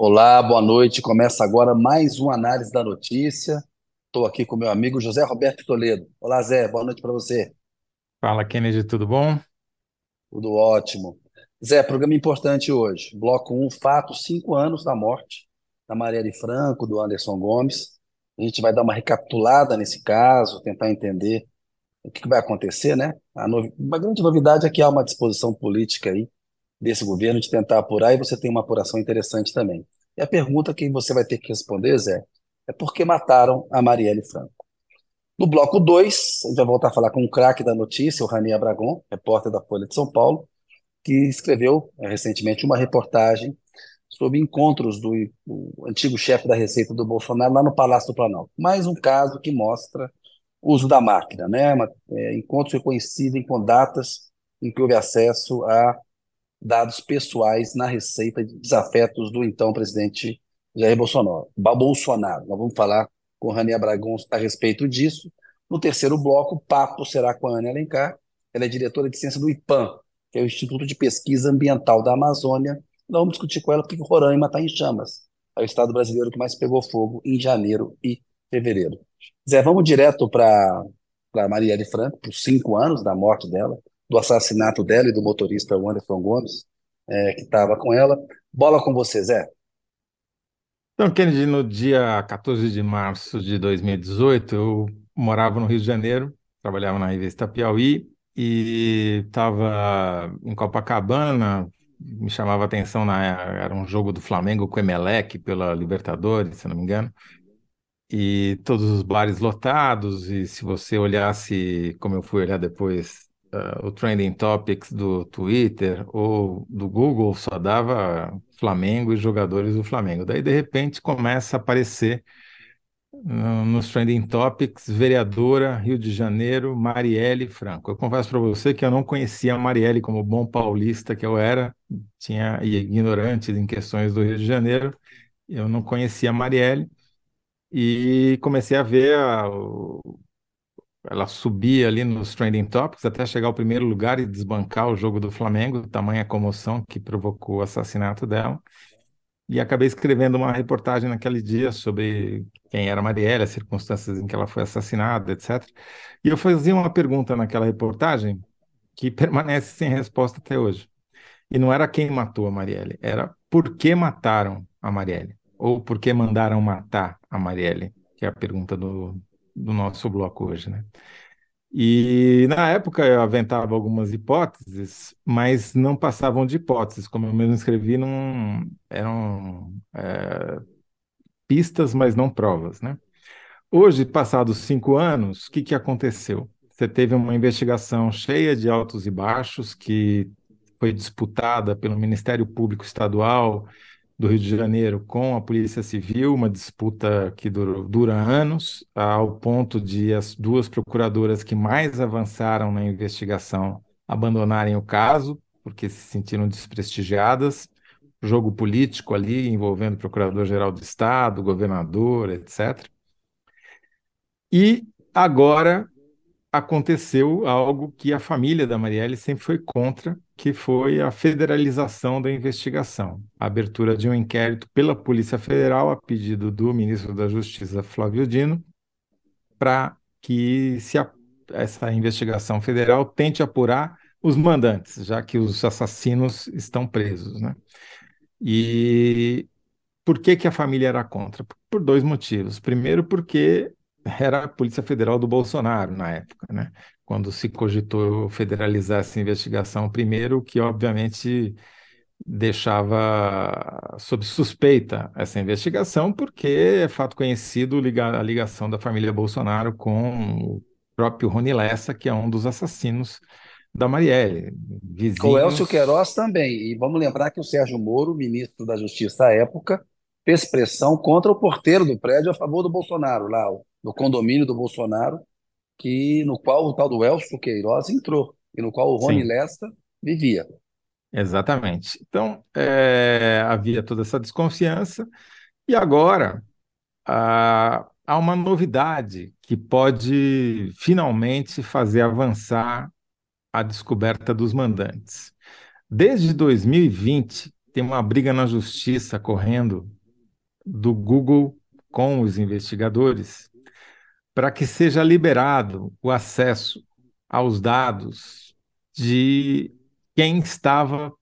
Olá, boa noite. Começa agora mais uma análise da notícia. Estou aqui com meu amigo José Roberto Toledo. Olá, Zé, boa noite para você. Fala, Kennedy, tudo bom? Tudo ótimo. Zé, programa importante hoje. Bloco 1, fato, cinco anos da morte da Marielle Franco, do Anderson Gomes. A gente vai dar uma recapitulada nesse caso, tentar entender o que vai acontecer, né? A Uma grande novidade é que há uma disposição política aí desse governo de tentar apurar, e você tem uma apuração interessante também. E a pergunta que você vai ter que responder, Zé, é por que mataram a Marielle Franco? No bloco 2, a gente vai voltar a falar com um craque da notícia, o Rani Abragon, repórter da Folha de São Paulo, que escreveu eh, recentemente uma reportagem sobre encontros do o antigo chefe da Receita do Bolsonaro lá no Palácio do Planalto. Mais um caso que mostra o uso da máquina, né? É, encontros coincidem com datas em que houve acesso a dados pessoais na Receita de desafetos do então presidente Jair Bolsonaro. Bolsonaro. Nós vamos falar com o Rani Abragon a respeito disso. No terceiro bloco, o papo será com a Ana Alencar. Ela é diretora de ciência do IPAM, que é o Instituto de Pesquisa Ambiental da Amazônia. Nós vamos discutir com ela porque Roraima está em chamas. É o estado brasileiro que mais pegou fogo em janeiro e fevereiro. Zé, vamos direto para para Marielle Franco, por cinco anos da morte dela, do assassinato dela e do motorista Anderson Gomes, é, que estava com ela. Bola com você, Zé. Então, Kennedy, no dia 14 de março de 2018, eu morava no Rio de Janeiro, trabalhava na revista Piauí e estava em Copacabana. Me chamava a atenção, na, era um jogo do Flamengo com o Emelec pela Libertadores, se não me engano, e todos os bares lotados. E se você olhasse, como eu fui olhar depois, uh, o Trending Topics do Twitter ou do Google, só dava Flamengo e jogadores do Flamengo. Daí, de repente, começa a aparecer no- nos Trending Topics, vereadora Rio de Janeiro, Marielle Franco. Eu confesso para você que eu não conhecia a Marielle como bom paulista que eu era, tinha ignorante em questões do Rio de Janeiro, eu não conhecia a Marielle e comecei a ver a- ela subia ali nos Trending Topics até chegar ao primeiro lugar e desbancar o jogo do Flamengo, tamanha comoção que provocou o assassinato dela. E acabei escrevendo uma reportagem naquele dia sobre quem era Marielle, as circunstâncias em que ela foi assassinada, etc. E eu fazia uma pergunta naquela reportagem que permanece sem resposta até hoje. E não era quem matou a Marielle, era por que mataram a Marielle? Ou por que mandaram matar a Marielle? Que é a pergunta do, do nosso bloco hoje, né? E na época eu aventava algumas hipóteses, mas não passavam de hipóteses, como eu mesmo escrevi, não eram é, pistas, mas não provas, né? Hoje, passados cinco anos, o que que aconteceu? Você teve uma investigação cheia de altos e baixos que foi disputada pelo Ministério Público Estadual do Rio de Janeiro com a Polícia Civil, uma disputa que durou, dura anos, ao ponto de as duas procuradoras que mais avançaram na investigação abandonarem o caso, porque se sentiram desprestigiadas. Jogo político ali envolvendo o Procurador-Geral do Estado, governador, etc. E agora aconteceu algo que a família da Marielle sempre foi contra, que foi a federalização da investigação, a abertura de um inquérito pela Polícia Federal a pedido do ministro da Justiça, Flávio Dino, para que se a- essa investigação federal tente apurar os mandantes, já que os assassinos estão presos, né? E por que que a família era contra? Por dois motivos. Primeiro, porque era a Polícia Federal do Bolsonaro na época, né? Quando se cogitou federalizar essa investigação primeiro, que obviamente deixava sob suspeita essa investigação, porque é fato conhecido a ligação da família Bolsonaro com o próprio Rony Lessa, que é um dos assassinos da Marielle, Com o Elcio vizinhos. Queiroz também. E vamos lembrar que o Sérgio Moro, ministro da Justiça à época, fez pressão contra o porteiro do prédio a favor do Bolsonaro, lá, o- do condomínio do Bolsonaro, que, no qual o tal do Elcio Queiroz entrou, e no qual o Rony Sim. Lessa vivia. Exatamente. Então, é, havia toda essa desconfiança, e agora ah, há uma novidade que pode finalmente fazer avançar a descoberta dos mandantes. Desde 2020, tem uma briga na justiça correndo do Google com os investigadores para que seja liberado o acesso aos dados de quem estava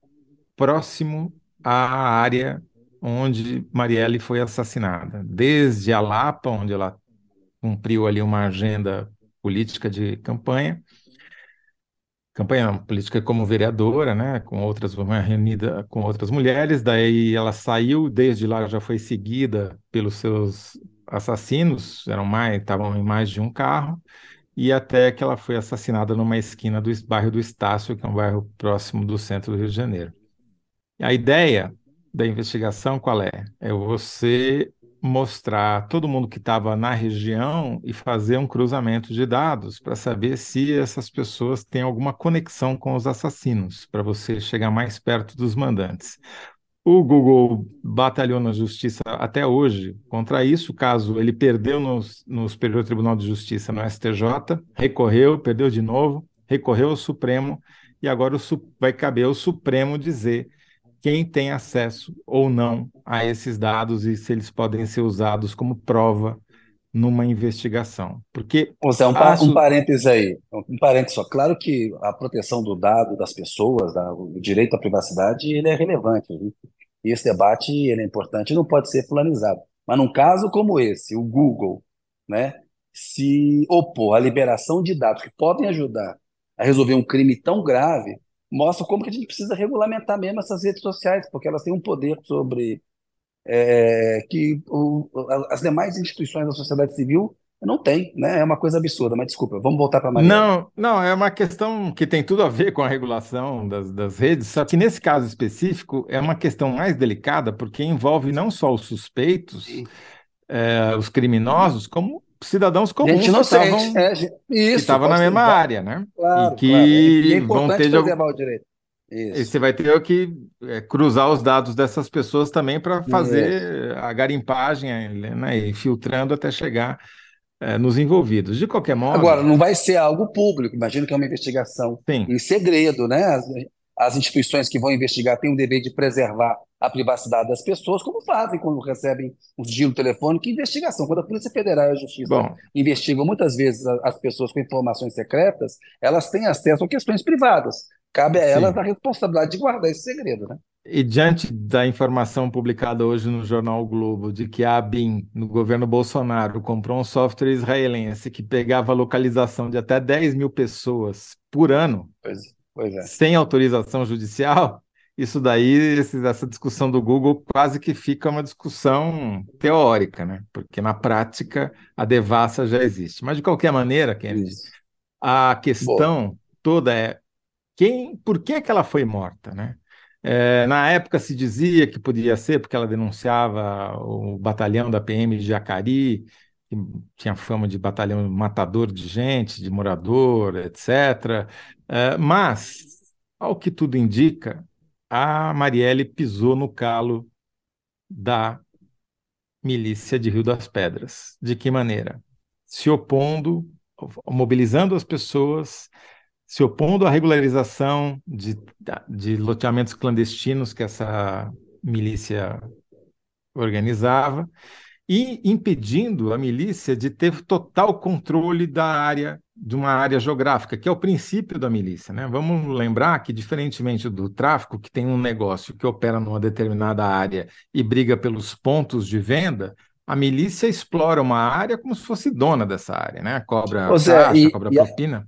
próximo à área onde Marielle foi assassinada, desde a Lapa, onde ela cumpriu ali uma agenda política de campanha, campanha política como vereadora, né, com outras reunida com outras mulheres, daí ela saiu, desde lá já foi seguida pelos seus assassinos, eram mais, estavam em mais de um carro, e até que ela foi assassinada numa esquina do bairro do Estácio, que é um bairro próximo do centro do Rio de Janeiro. A ideia da investigação qual é? É você mostrar todo mundo que estava na região e fazer um cruzamento de dados para saber se essas pessoas têm alguma conexão com os assassinos, para você chegar mais perto dos mandantes. O Google batalhou na justiça até hoje contra isso, caso ele perdeu no, no Superior Tribunal de Justiça, no STJ, recorreu, perdeu de novo, recorreu ao Supremo, e agora o, vai caber ao Supremo dizer quem tem acesso ou não a esses dados e se eles podem ser usados como prova numa investigação. Porque José, um, passo... um parênteses aí, um parênteses só. Claro que a proteção do dado das pessoas, da, o direito à privacidade, ele é relevante. E esse debate ele é importante, não pode ser fulanizado. Mas num caso como esse, o Google, né, se opor à liberação de dados que podem ajudar a resolver um crime tão grave, mostra como que a gente precisa regulamentar mesmo essas redes sociais, porque elas têm um poder sobre é, que o, as demais instituições da sociedade civil não têm, né? É uma coisa absurda, mas desculpa, vamos voltar para a Maria. Não, não, é uma questão que tem tudo a ver com a regulação das, das redes, só que nesse caso específico é uma questão mais delicada, porque envolve não só os suspeitos, é, os criminosos, como cidadãos comuns gente que estavam é, isso, na mesma área, né? Claro, e que claro. E é vão ter de... o direito. Isso. E você vai ter que é, cruzar os dados dessas pessoas também para fazer é. a garimpagem né, e filtrando até chegar é, nos envolvidos. De qualquer modo. Agora, não vai ser algo público, imagino que é uma investigação Sim. em segredo, né? As, as instituições que vão investigar têm o dever de preservar a privacidade das pessoas, como fazem quando recebem um sigilo telefônico e investigação. Quando a Polícia Federal e a Justiça Bom. investigam muitas vezes as pessoas com informações secretas, elas têm acesso a questões privadas. Cabe a elas Sim. a responsabilidade de guardar esse segredo, né? E diante da informação publicada hoje no jornal o Globo de que a ABIN, no governo Bolsonaro, comprou um software israelense que pegava a localização de até 10 mil pessoas por ano, pois, pois é. sem autorização judicial, isso daí, essa discussão do Google quase que fica uma discussão teórica, né? Porque na prática a devassa já existe. Mas de qualquer maneira, Kennedy, a questão Boa. toda é quem, por que, que ela foi morta, né? É, na época se dizia que podia ser porque ela denunciava o batalhão da PM de Jacari, que tinha fama de batalhão matador de gente, de morador, etc. É, mas, ao que tudo indica, a Marielle pisou no calo da milícia de Rio das Pedras. De que maneira? Se opondo, mobilizando as pessoas, se opondo à regularização de, de loteamentos clandestinos que essa milícia organizava e impedindo a milícia de ter total controle da área de uma área geográfica, que é o princípio da milícia. Né? Vamos lembrar que, diferentemente do tráfico, que tem um negócio que opera numa determinada área e briga pelos pontos de venda, a milícia explora uma área como se fosse dona dessa área, né? Cobra Zé, taxa, e, cobra e a,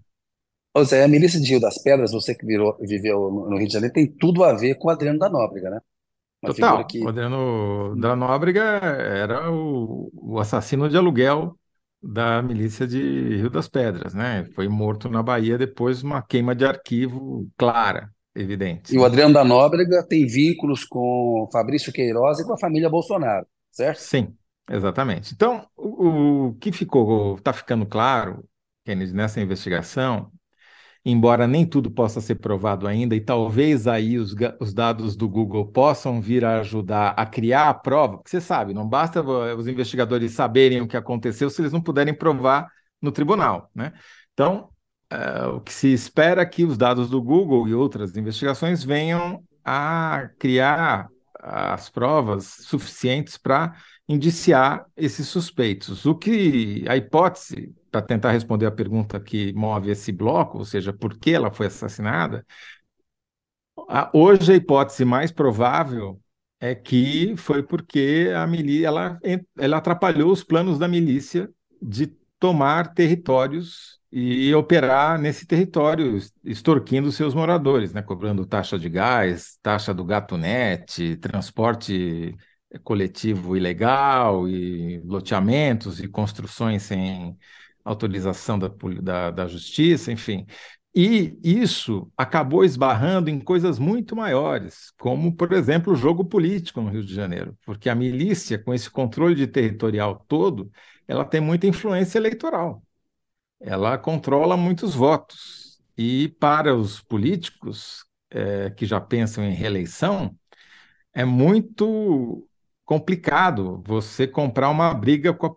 Zé, a milícia de Rio das Pedras, você que virou, viveu no Rio de Janeiro, tem tudo a ver com o Adriano da Nóbrega, né? Uma Total. que. O Adriano da Nóbrega era o, o assassino de aluguel da milícia de Rio das Pedras, né? Foi morto na Bahia depois de uma queima de arquivo clara, evidente. E o Adriano da Nóbrega tem vínculos com Fabrício Queiroz e com a família Bolsonaro, certo? Sim, exatamente. Então, o, o que ficou, está ficando claro, Kennedy, nessa investigação, embora nem tudo possa ser provado ainda, e talvez aí os, os, dados do Google possam vir a ajudar a criar a prova, porque você sabe, não basta os investigadores saberem o que aconteceu se eles não puderem provar no tribunal, né? Então, é, o que se espera é que os dados do Google e outras investigações venham a criar as provas suficientes para indiciar esses suspeitos. O que a hipótese, para tentar responder a pergunta que move esse bloco, ou seja, por que ela foi assassinada, hoje a hipótese mais provável é que foi porque a milícia ela, ela atrapalhou os planos da milícia de tomar territórios e operar nesse território, extorquindo seus moradores, né? cobrando taxa de gás, taxa do gato net, transporte coletivo ilegal e loteamentos e construções sem autorização da, da, da justiça, enfim. E isso acabou esbarrando em coisas muito maiores, como, por exemplo, o jogo político no Rio de Janeiro, porque a milícia, com esse controle de territorial todo, ela tem muita influência eleitoral. Ela controla muitos votos. E para os políticos é, que já pensam em reeleição, é muito complicado você comprar uma briga com a,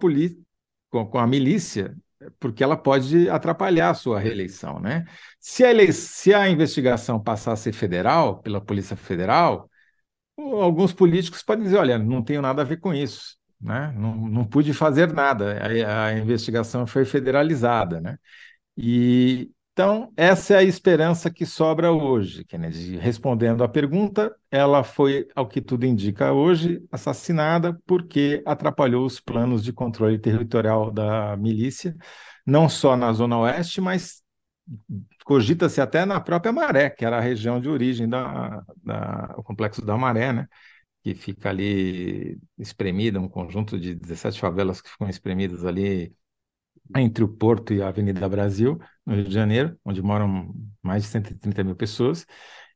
com, com a milícia porque ela pode atrapalhar a sua reeleição, né? Se a, se a investigação passar a ser federal, pela Polícia Federal, alguns políticos podem dizer, olha, não tenho nada a ver com isso, né? Não, não pude fazer nada, a, a investigação foi federalizada, né? E então, essa é a esperança que sobra hoje, Kennedy. Respondendo à pergunta, ela foi, ao que tudo indica hoje, assassinada porque atrapalhou os planos de controle territorial da milícia, não só na Zona Oeste, mas cogita-se até na própria Maré, que era a região de origem da, da, o complexo da Maré, né? que fica ali espremida, um conjunto de 17 favelas que ficam espremidas ali entre o Porto e a Avenida Brasil, no Rio de Janeiro, onde moram mais de 130 mil pessoas,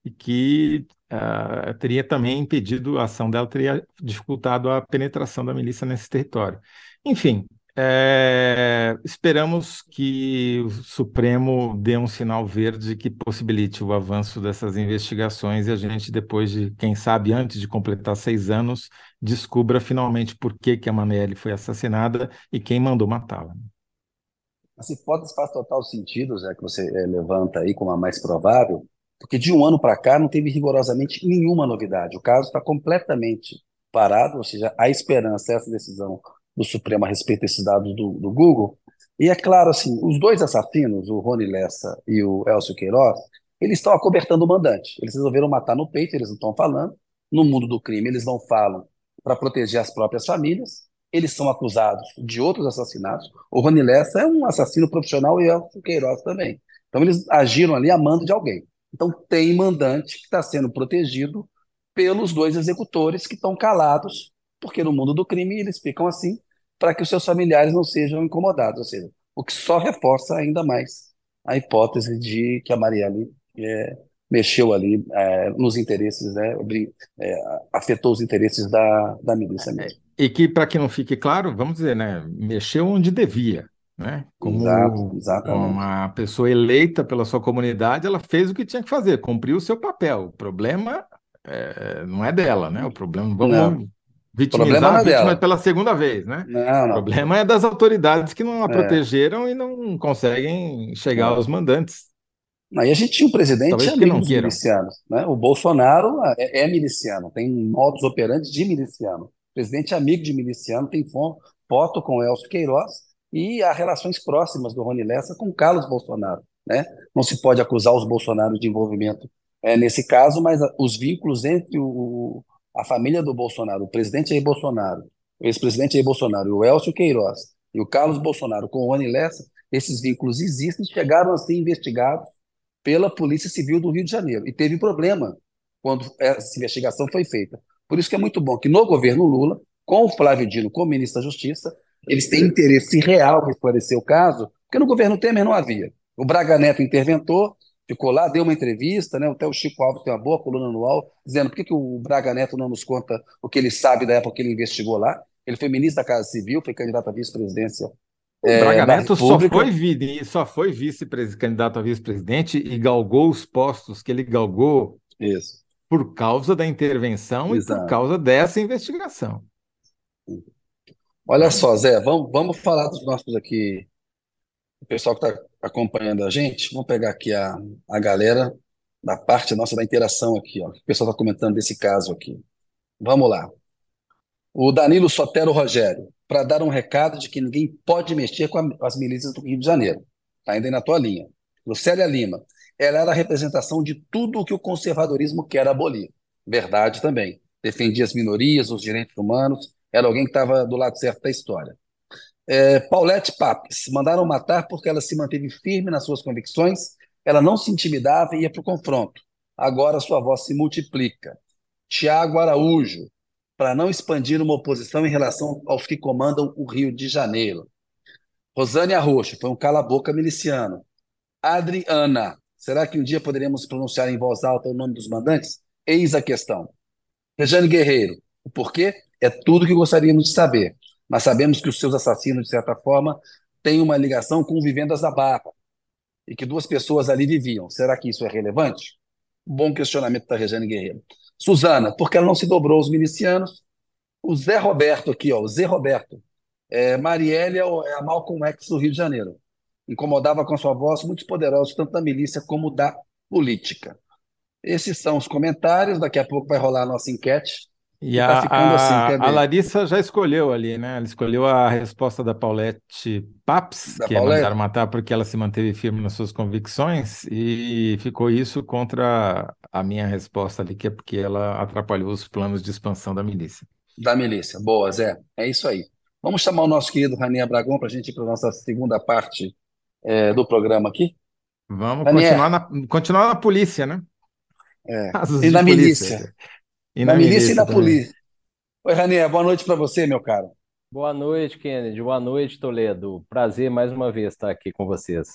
e que uh, teria também impedido a ação dela, teria dificultado a penetração da milícia nesse território. Enfim, é, esperamos que o Supremo dê um sinal verde que possibilite o avanço dessas investigações e a gente, depois de, quem sabe, antes de completar seis anos, descubra finalmente por que, que a Manielle foi assassinada e quem mandou matá-la. Essa hipótese faz total sentido, Zé, que você é, levanta aí como a mais provável, porque de um ano para cá não teve rigorosamente nenhuma novidade. O caso está completamente parado, ou seja, há esperança essa decisão do Supremo a respeito desses dados do, do Google. E é claro, assim, os dois assassinos, o Rony Lessa e o Elcio Queiroz, eles estão acobertando o mandante. Eles resolveram matar no peito, eles não estão falando. No mundo do crime, eles não falam para proteger as próprias famílias eles são acusados de outros assassinatos. O Rony Lessa é um assassino profissional e é o Queiroz também. Então eles agiram ali a mando de alguém. Então tem mandante que está sendo protegido pelos dois executores que estão calados, porque no mundo do crime eles ficam assim para que os seus familiares não sejam incomodados. Ou seja, o que só reforça ainda mais a hipótese de que a Marielle é, mexeu ali é, nos interesses, né, é, afetou os interesses da, da milícia mesmo. E que, para que não fique claro, vamos dizer, né, mexeu onde devia. Né? Como Exato, uma pessoa eleita pela sua comunidade, ela fez o que tinha que fazer, cumpriu o seu papel. O problema é, não é dela, né? O problema, vamos não. vitimizar problema é a vítima dela. pela segunda vez, né? Não, não. O problema é das autoridades que não a é. protegeram e não conseguem chegar aos mandantes. Aí a gente tinha um presidente Talvez amigo dos milicianos. Né? O Bolsonaro é, é miliciano, tem modus operandi de miliciano presidente amigo de miliciano, tem foto com Elcio Queiroz e há relações próximas do Rony Lessa com Carlos Bolsonaro. Né? Não se pode acusar os Bolsonaro de envolvimento é, nesse caso, mas os vínculos entre o, a família do Bolsonaro, o presidente Jair Bolsonaro, o ex-presidente Jair Bolsonaro, o Elcio Queiroz e o Carlos Bolsonaro com o Rony Lessa, esses vínculos existem e chegaram a ser investigados pela Polícia Civil do Rio de Janeiro. E teve problema quando essa investigação foi feita. Por isso que é muito bom que no governo Lula, com o Flávio Dino como ministro da Justiça, eles têm interesse real em esclarecer o caso, porque no governo Temer não havia. O Braga Neto interventor, ficou lá, deu uma entrevista, né? até o Chico Alves tem uma boa coluna anual, dizendo por que, que o Braga Neto não nos conta o que ele sabe da época que ele investigou lá. Ele foi ministro da Casa Civil, foi candidato à vice-presidência. O é, Braga Neto só foi, só foi vice-candidato a vice-presidente e galgou os postos que ele galgou Isso por causa da intervenção Exato. e por causa dessa investigação. Olha só, Zé, vamos, vamos falar dos nossos aqui, o pessoal que está acompanhando a gente. Vamos pegar aqui a, a galera da parte nossa da interação aqui, ó. O pessoal está comentando desse caso aqui. Vamos lá. O Danilo Sotero Rogério, para dar um recado de que ninguém pode mexer com, a, com as milícias do Rio de Janeiro. Está ainda aí na tua linha. Lucélia Lima, ela era a representação de tudo o que o conservadorismo quer abolir. Verdade também. Defendia as minorias, os direitos humanos, era alguém que estava do lado certo da história. É, Paulette Papes, mandaram matar porque ela se manteve firme nas suas convicções, ela não se intimidava e ia para o confronto. Agora sua voz se multiplica. Tiago Araújo, para não expandir uma oposição em relação aos que comandam o Rio de Janeiro. Rosane Arroxo, foi um cala-boca miliciano. Adriana, será que um dia poderemos pronunciar em voz alta o nome dos mandantes? Eis a questão. Rejane Guerreiro, o porquê? É tudo que gostaríamos de saber mas sabemos que os seus assassinos, de certa forma, têm uma ligação com Vivendas da Barra e que duas pessoas ali viviam. Será que isso é relevante? Bom questionamento da Regiane Guerreiro. Suzana, porque ela não se dobrou aos milicianos? O Zé Roberto aqui, ó, o Zé Roberto. É, Marielle é, é a Malcolm X do Rio de Janeiro. Incomodava com sua voz muitos poderosos, tanto da milícia como da política. Esses são os comentários. Daqui a pouco vai rolar a nossa enquete. E tá a, assim, a Larissa já escolheu ali, né? Ela escolheu a resposta da Paulette Paps, da que Paulette. é mandar matar porque ela se manteve firme nas suas convicções, e ficou isso contra a minha resposta ali, que é porque ela atrapalhou os planos de expansão da milícia. Da milícia. Boa, Zé. É isso aí. Vamos chamar o nosso querido Ranier Bragon para a gente ir para a nossa segunda parte é, do programa aqui? Vamos continuar na, continuar na polícia, né? É. E na milícia. E na, na milícia, milícia e na polícia. Oi, Ranier, boa noite para você, meu caro. Boa noite, Kennedy. Boa noite, Toledo. Prazer mais uma vez estar aqui com vocês.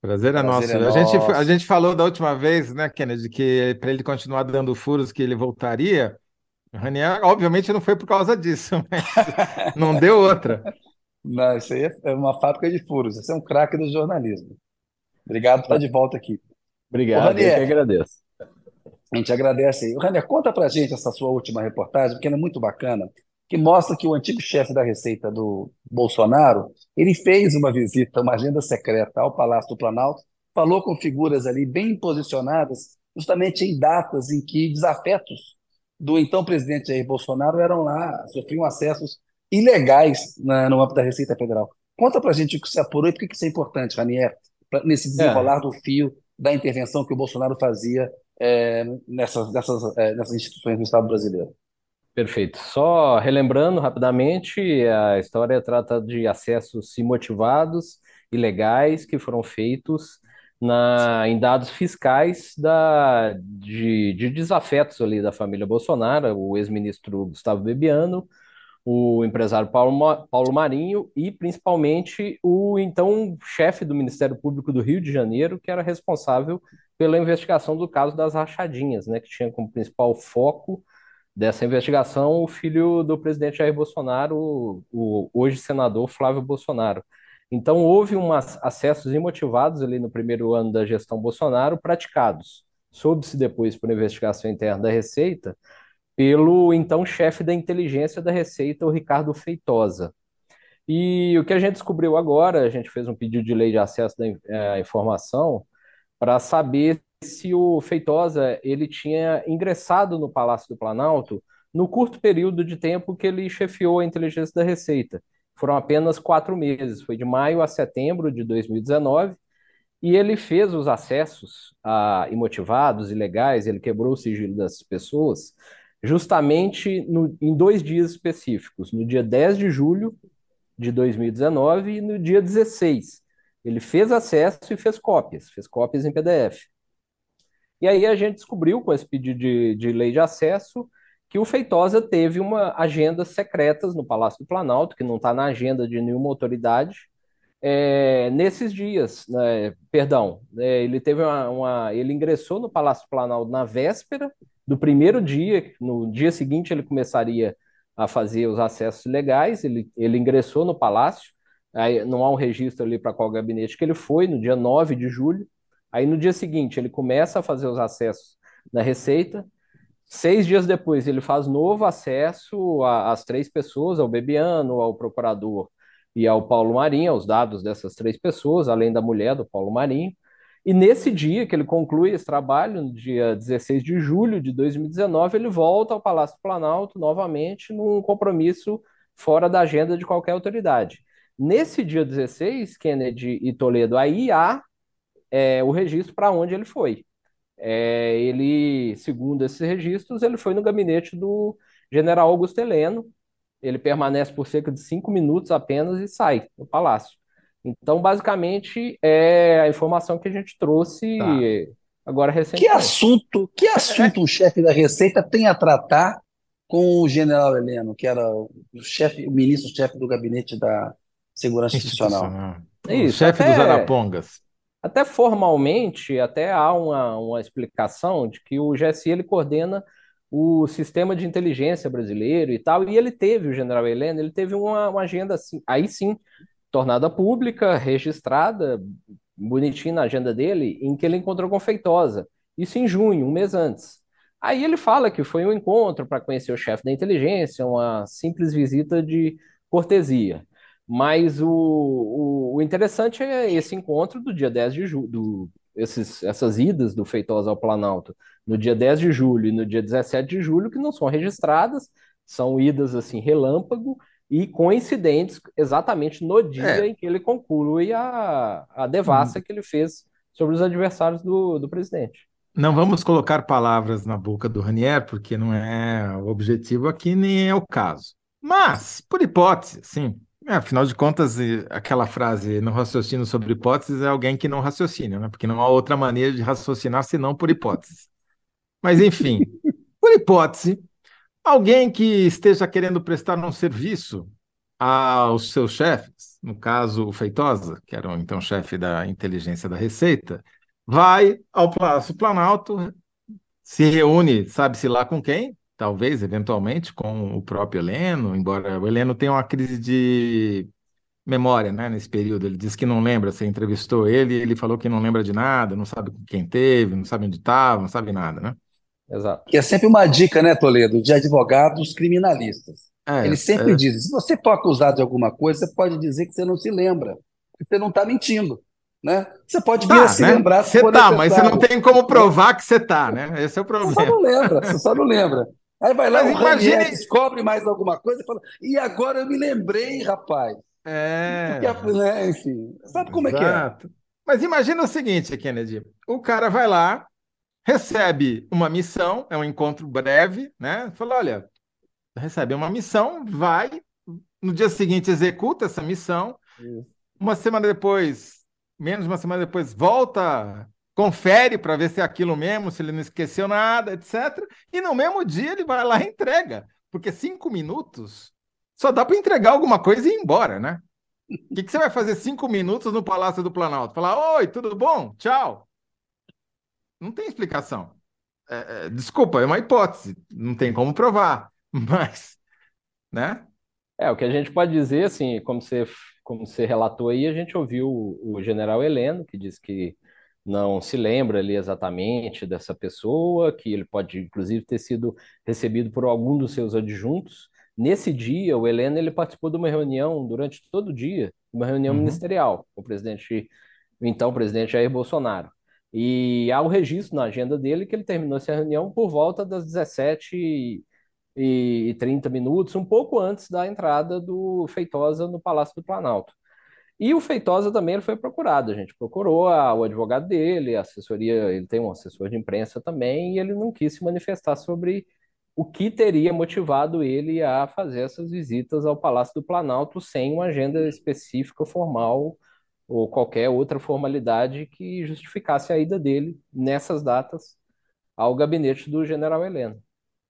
Prazer é nosso. É a, gente, a gente falou da última vez, né, Kennedy, que para ele continuar dando furos, que ele voltaria. O Ranier, obviamente, não foi por causa disso, mas não deu outra. Não, isso aí é uma fábrica de furos. Você é um craque do jornalismo. Obrigado por estar de volta aqui. Obrigado, Ô, Ranier, eu que agradeço. A gente agradece aí. Rainer, conta pra gente essa sua última reportagem, porque ela é muito bacana, que mostra que o antigo chefe da Receita do Bolsonaro, ele fez uma visita, uma agenda secreta ao Palácio do Planalto, falou com figuras ali bem posicionadas, justamente em datas em que desafetos do então presidente Jair Bolsonaro eram lá, sofriam acessos ilegais na, no âmbito da Receita Federal. Conta pra gente o que se apurou e por que isso é importante, Ranier, nesse é. desenrolar é. do fio da intervenção que o Bolsonaro fazia é, nessas, nessas, é, nessas instituições do Estado brasileiro. Perfeito. Só relembrando rapidamente, a história trata de acessos imotivados e legais que foram feitos na, em dados fiscais da, de, de desafetos ali da família Bolsonaro, o ex-ministro Gustavo Bebiano, o empresário Paulo, Paulo Marinho e principalmente o então chefe do Ministério Público do Rio de Janeiro, que era responsável pela investigação do caso das rachadinhas, né, que tinha como principal foco dessa investigação o filho do presidente Jair Bolsonaro, o, hoje senador Flávio Bolsonaro. Então houve umas acessos imotivados ali no primeiro ano da gestão Bolsonaro praticados. Soube-se depois por investigação interna da Receita pelo então chefe da inteligência da Receita, o Ricardo Feitosa. E o que a gente descobriu agora, a gente fez um pedido de lei de acesso à informação para saber se o Feitosa ele tinha ingressado no Palácio do Planalto no curto período de tempo que ele chefiou a inteligência da Receita. Foram apenas quatro meses, foi de maio a setembro de 2019, e ele fez os acessos a, imotivados, ilegais, ele quebrou o sigilo das pessoas, justamente no, em dois dias específicos, no dia 10 de julho de 2019 e no dia 16. Ele fez acesso e fez cópias, fez cópias em PDF. E aí a gente descobriu, com esse pedido de, de lei de acesso, que o Feitosa teve uma agenda secretas no Palácio do Planalto, que não está na agenda de nenhuma autoridade, é, nesses dias, né, perdão, é, ele teve uma, uma, ele ingressou no Palácio do Planalto na véspera do primeiro dia, no dia seguinte ele começaria a fazer os acessos legais, ele, ele ingressou no Palácio, aí não há um registro ali para qual gabinete que ele foi, no dia 9 de julho, aí no dia seguinte ele começa a fazer os acessos na Receita, seis dias depois ele faz novo acesso às três pessoas, ao Bebiano, ao procurador e ao Paulo Marinho, aos dados dessas três pessoas, além da mulher do Paulo Marinho, E nesse dia que ele conclui esse trabalho, no dia 16 de julho de 2019, ele volta ao Palácio Planalto novamente num compromisso fora da agenda de qualquer autoridade. Nesse dia 16, Kennedy e Toledo, aí há é, o registro para onde ele foi. É, ele, segundo esses registros, ele foi no gabinete do general Augusto Heleno. Ele permanece por cerca de cinco minutos apenas e sai do palácio. Então, basicamente, é a informação que a gente trouxe tá. agora recentemente. Que assunto, que assunto o chefe da Receita tem a tratar com o general Heleno, que era o chefe, o ministro-chefe do gabinete da Segurança Institucional? Isso, o chefe até, dos Arapongas. Até formalmente, até há uma, uma explicação de que o GSI ele coordena o sistema de inteligência brasileiro e tal, e ele teve, o general Heleno, ele teve uma, uma agenda assim, aí sim, tornada pública, registrada, bonitinho na agenda dele, em que ele encontrou com Feitosa. Isso em junho, um mês antes. Aí ele fala que foi um encontro para conhecer o chefe da inteligência, uma simples visita de cortesia. Mas o, o, o, interessante é esse encontro do dia 10 de julho, essas idas do Feitosa ao Planalto no dia 10 de julho e no dia 17 de julho, que não são registradas, são idas assim relâmpago, e coincidentes exatamente no dia é. em que ele conclui a, a devassa hum. que ele fez sobre os adversários do, do presidente. Não vamos colocar palavras na boca do Ranier, porque não é o objetivo aqui, nem é o caso. Mas, por hipótese, sim. É, afinal de contas, aquela frase não raciocínio sobre hipóteses é alguém que não raciocina, né? Porque não há outra maneira de raciocinar senão por hipótese. Mas, enfim, por hipótese, Alguém que esteja querendo prestar um serviço aos seus chefes, no caso o Feitosa, que era então chefe da inteligência da Receita, vai ao Palácio Planalto, se reúne, sabe-se lá com quem, talvez, eventualmente, com o próprio Heleno, embora o Heleno tenha uma crise de memória, né, nesse período. Ele disse que não lembra, você entrevistou ele, ele falou que não lembra de nada, não sabe com quem teve, não sabe onde estava, não sabe nada, né? Exato. Que é sempre uma dica, né, Toledo, de advogados criminalistas. É, Eles sempre é. dizem: se você for acusado de alguma coisa, você pode dizer que você não se lembra, que você não está mentindo. Né? Você pode vir tá, a se né? lembrar se Você tá, mas você não tem como provar que você tá, né? Esse é o problema. Você só não lembra, você só não lembra. Aí vai lá, mas imagine... Descobre mais alguma coisa e fala: e agora eu me lembrei, rapaz. É. Porque, né, enfim, sabe como Exato. é que é? Mas imagina o seguinte, Kennedy: o cara vai lá, recebe uma missão, é um encontro breve, né? Fala, olha, recebe uma missão, vai, no dia seguinte executa essa missão, Isso. uma semana depois, menos de uma semana depois, volta, confere para ver se é aquilo mesmo, se ele não esqueceu nada, etc. E no mesmo dia ele vai lá e entrega, porque cinco minutos só dá para entregar alguma coisa e ir embora, né? O que, que você vai fazer cinco minutos no Palácio do Planalto? Falar, oi, tudo bom? Tchau. Não tem explicação. É, é, desculpa, é uma hipótese, não tem como provar, mas, né? É, o que a gente pode dizer, assim, como você, como você relatou aí, a gente ouviu o, o general Heleno, que diz que não se lembra ali exatamente dessa pessoa, que ele pode, inclusive, ter sido recebido por algum dos seus adjuntos. Nesse dia, o Heleno ele participou de uma reunião durante todo o dia, uma reunião uhum. ministerial com o presidente, o então presidente Jair Bolsonaro. E há o registro na agenda dele que ele terminou essa reunião por volta das 17 e 30 minutos, um pouco antes da entrada do Feitosa no Palácio do Planalto. E o Feitosa também ele foi procurado, a gente procurou a, o advogado dele, a assessoria, ele tem um assessor de imprensa também, e ele não quis se manifestar sobre o que teria motivado ele a fazer essas visitas ao Palácio do Planalto sem uma agenda específica formal ou qualquer outra formalidade que justificasse a ida dele nessas datas ao gabinete do general Heleno.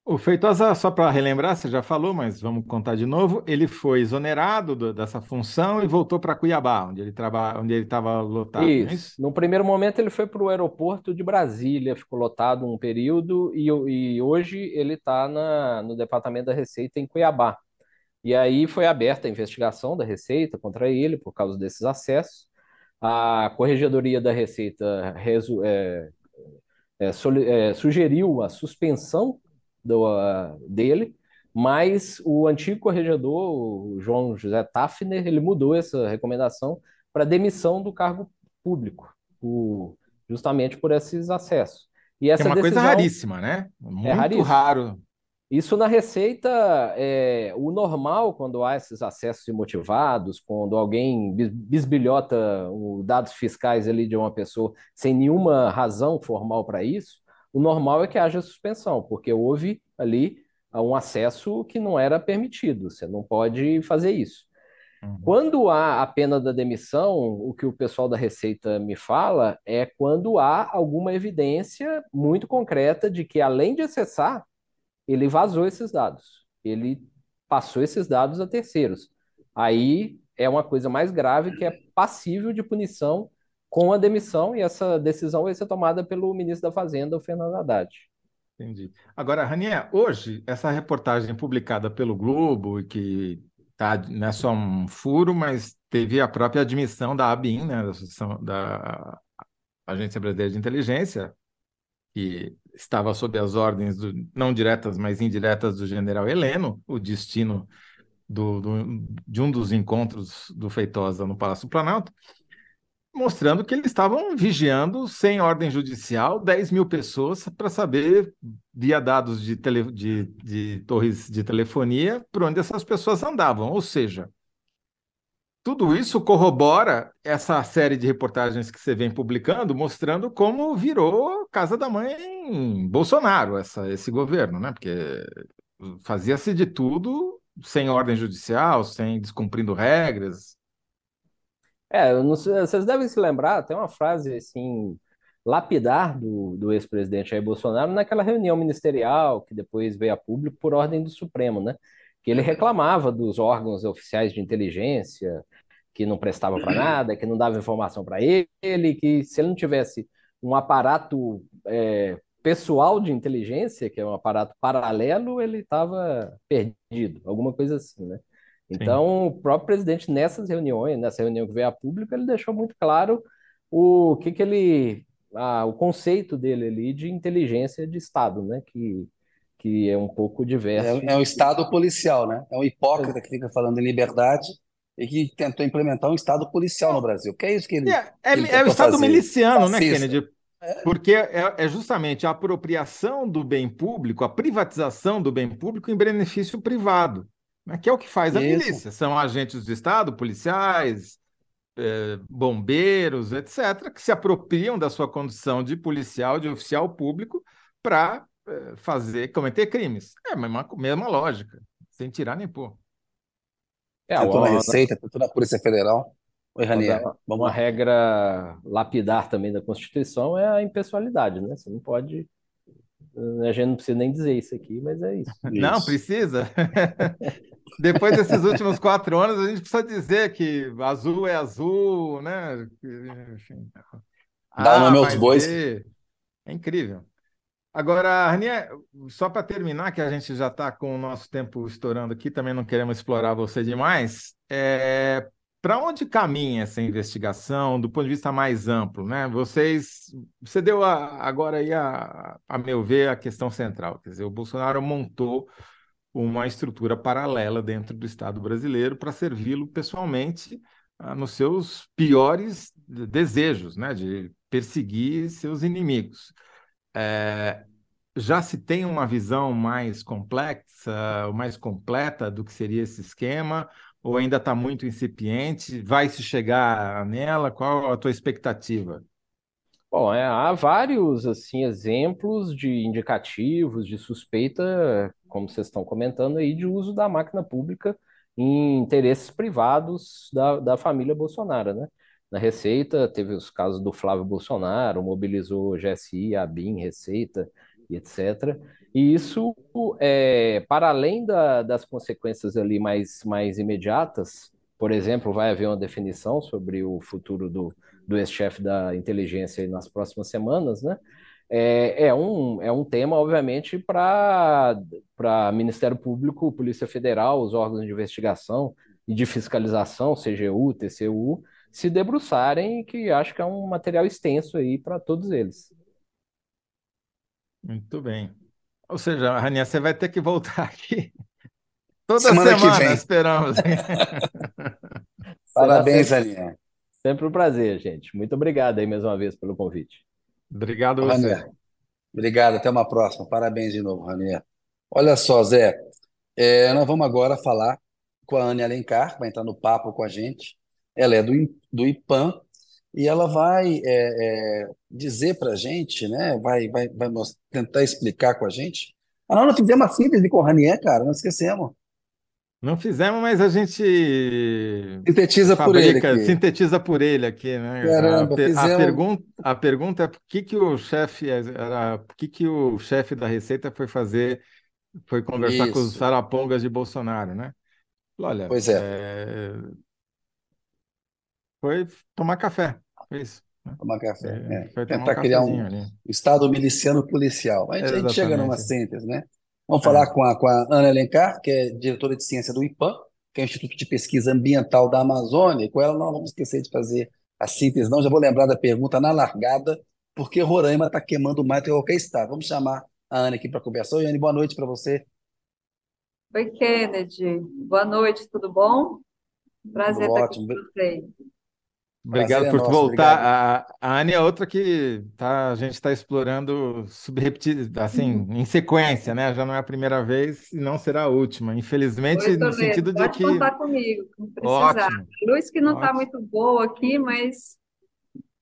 O Feitosa, só para relembrar, você já falou, mas vamos contar de novo, ele foi exonerado do, dessa função e voltou para Cuiabá, onde ele trabalha, onde ele estava lotado. É isso. isso. No primeiro momento ele foi para o aeroporto de Brasília, ficou lotado um período e, e hoje ele está no Departamento da Receita em Cuiabá. E aí foi aberta a investigação da Receita contra ele por causa desses acessos a Corregedoria da Receita resu, é, é, é, sugeriu a suspensão do, uh, dele, mas o antigo corregedor, o João José Tafner, ele mudou essa recomendação para demissão do cargo público. O justamente por esses acessos. E essa é uma decisão, coisa raríssima, né? É Muito é raríssimo. raro. Isso na Receita é o normal quando há esses acessos imotivados, quando alguém bisbilhota os dados fiscais ali de uma pessoa sem nenhuma razão formal para isso, o normal é que haja suspensão, porque houve ali um acesso que não era permitido, você não pode fazer isso. Uhum. Quando há a pena da demissão, o que o pessoal da Receita me fala é quando há alguma evidência muito concreta de que, além de acessar, ele vazou esses dados. Ele passou esses dados a terceiros. Aí é uma coisa mais grave que é passível de punição com a demissão, e essa decisão vai ser tomada pelo ministro da Fazenda, o Fernando Haddad. Entendi. Agora, Ranier, hoje, essa reportagem publicada pelo Globo, que tá, não é só um furo, mas teve a própria admissão da ABIN, né, da, da Agência Brasileira de Inteligência, que estava sob as ordens, do, não diretas, mas indiretas, do general Heleno, o destino do, do, de um dos encontros do Feitosa no Palácio Planalto, mostrando que eles estavam vigiando, sem ordem judicial, 10 mil pessoas para saber, via dados de, tele, de, de torres de telefonia, por onde essas pessoas andavam. Ou seja, tudo isso corrobora essa série de reportagens que você vem publicando, mostrando como virou casa da mãe Bolsonaro, essa, esse governo, né? Porque fazia-se de tudo sem ordem judicial, sem descumprindo regras. É, sei, vocês devem se lembrar, tem uma frase assim lapidar do, do ex-presidente Jair Bolsonaro naquela reunião ministerial que depois veio a público por ordem do Supremo, né? Que ele reclamava dos órgãos oficiais de inteligência, que não prestava para nada, que não dava informação para ele, que se ele não tivesse um aparato é, pessoal de inteligência, que é um aparato paralelo, ele estava perdido, alguma coisa assim, né? Então, Sim. o próprio presidente, nessas reuniões, nessa reunião que veio a público, ele deixou muito claro o que, que ele. Ah, o conceito dele ali de inteligência de Estado, né? Que que é um pouco diverso. É, é um Estado policial, né? É um hipócrita que fica falando em liberdade e que tentou implementar um Estado policial no Brasil. Que é isso que ele. É, é, ele é o Estado fazer. miliciano, né, Fascista. né, Kennedy? É. Porque é, é, justamente a apropriação do bem público, a privatização do bem público em benefício privado, né, que é o que faz a isso. milícia. São agentes do Estado, policiais, é, bombeiros, etc., que se apropriam da sua condição de policial, de oficial público, para é, fazer, cometer crimes. É a mesma, mesma lógica, sem tirar nem pôr. É, tanto na Receita, tanto na Polícia Federal. Oi, Ranier, uma lá. regra lapidar também da Constituição é a impessoalidade, né? Você não pode. A gente não precisa nem dizer isso aqui, mas é isso. Não, isso. precisa. Depois desses últimos quatro anos, a gente precisa dizer que azul é azul, né? Enfim. Dá o nome aos bois. É incrível. Agora, Arnia, só para terminar, que a gente já está com o nosso tempo estourando aqui, também não queremos explorar você demais. É, para onde caminha essa investigação do ponto de vista mais amplo, né? Vocês, você deu a, agora aí a, a meu ver a questão central, quer dizer, o Bolsonaro montou uma estrutura paralela dentro do Estado brasileiro para servi-lo pessoalmente ah, nos seus piores desejos, né? De perseguir seus inimigos. É, já se tem uma visão mais complexa, mais completa do que seria esse esquema, ou ainda está muito incipiente? Vai se chegar nela? Qual a tua expectativa? Bom, é, há vários assim exemplos de indicativos, de suspeita, como vocês estão comentando aí, de uso da máquina pública em interesses privados da, da família Bolsonaro, né? Na Receita, teve os casos do Flávio Bolsonaro, mobilizou GSI, ABIN, Receita e etc. E isso, é, para além da, das consequências ali mais, mais imediatas, por exemplo, vai haver uma definição sobre o futuro do, do ex-chefe da inteligência nas próximas semanas, né? É, é, um, é um tema, obviamente, para Ministério Público, Polícia Federal, os órgãos de investigação e de fiscalização, CGU, TCU, se debruçarem, que acho que é um material extenso aí para todos eles. Muito bem. Ou seja, Raninha, você vai ter que voltar aqui toda semana, semana esperamos. Parabéns, Raninha. Sempre um prazer, gente. Muito obrigado aí mais uma vez pelo convite. Obrigado você. Ranier, obrigado, até uma próxima. Parabéns de novo, Ranier. Olha só, Zé, é, nós vamos agora falar com a Anne Alencar, que vai entrar no papo com a gente. Ela é do, do IPAM e ela vai é, é, dizer para a gente, né? Vai, vai, vai tentar explicar com a gente. Ah, não, nós fizemos uma síntese com o Ranier, cara, não esquecemos. Não fizemos, mas a gente Sintetiza por ele aqui. sintetiza por ele aqui, né? A, Caramba, per- a fizemos. pergunta, a pergunta é por que que o chefe era, por que que o chefe da Receita foi fazer, foi conversar com os Isso, arapongas de Bolsonaro, né? Olha, pois é, é, foi tomar café, foi isso, né? tomar café. Foi, É. foi tomar um Tentar criar um ali. Estado miliciano policial. A gente, a gente chega numa síntese, né? Vamos É. falar com a, com a Ana Alencar, que é diretora de ciência do IPAM, que é o Instituto de Pesquisa Ambiental da Amazônia, e com ela não vamos esquecer de fazer a síntese, não. Já vou lembrar da pergunta na largada, por que Roraima está queimando mais do que qualquer estado? Vamos chamar a Ana aqui para conversar. Oi, Anne, boa noite para você. Oi, Kennedy. Boa noite, tudo bom? Tudo Prazer estar aqui ótimo. com vocês. Obrigado Prazer é por nosso, voltar. obrigado. A, a Anne é outra que tá, a gente está explorando assim, em sequência, né? Já não é a primeira vez e não será a última. Infelizmente, no sentido de Pode que. contar comigo, quando precisar. Ótimo, luz que não está muito boa aqui, mas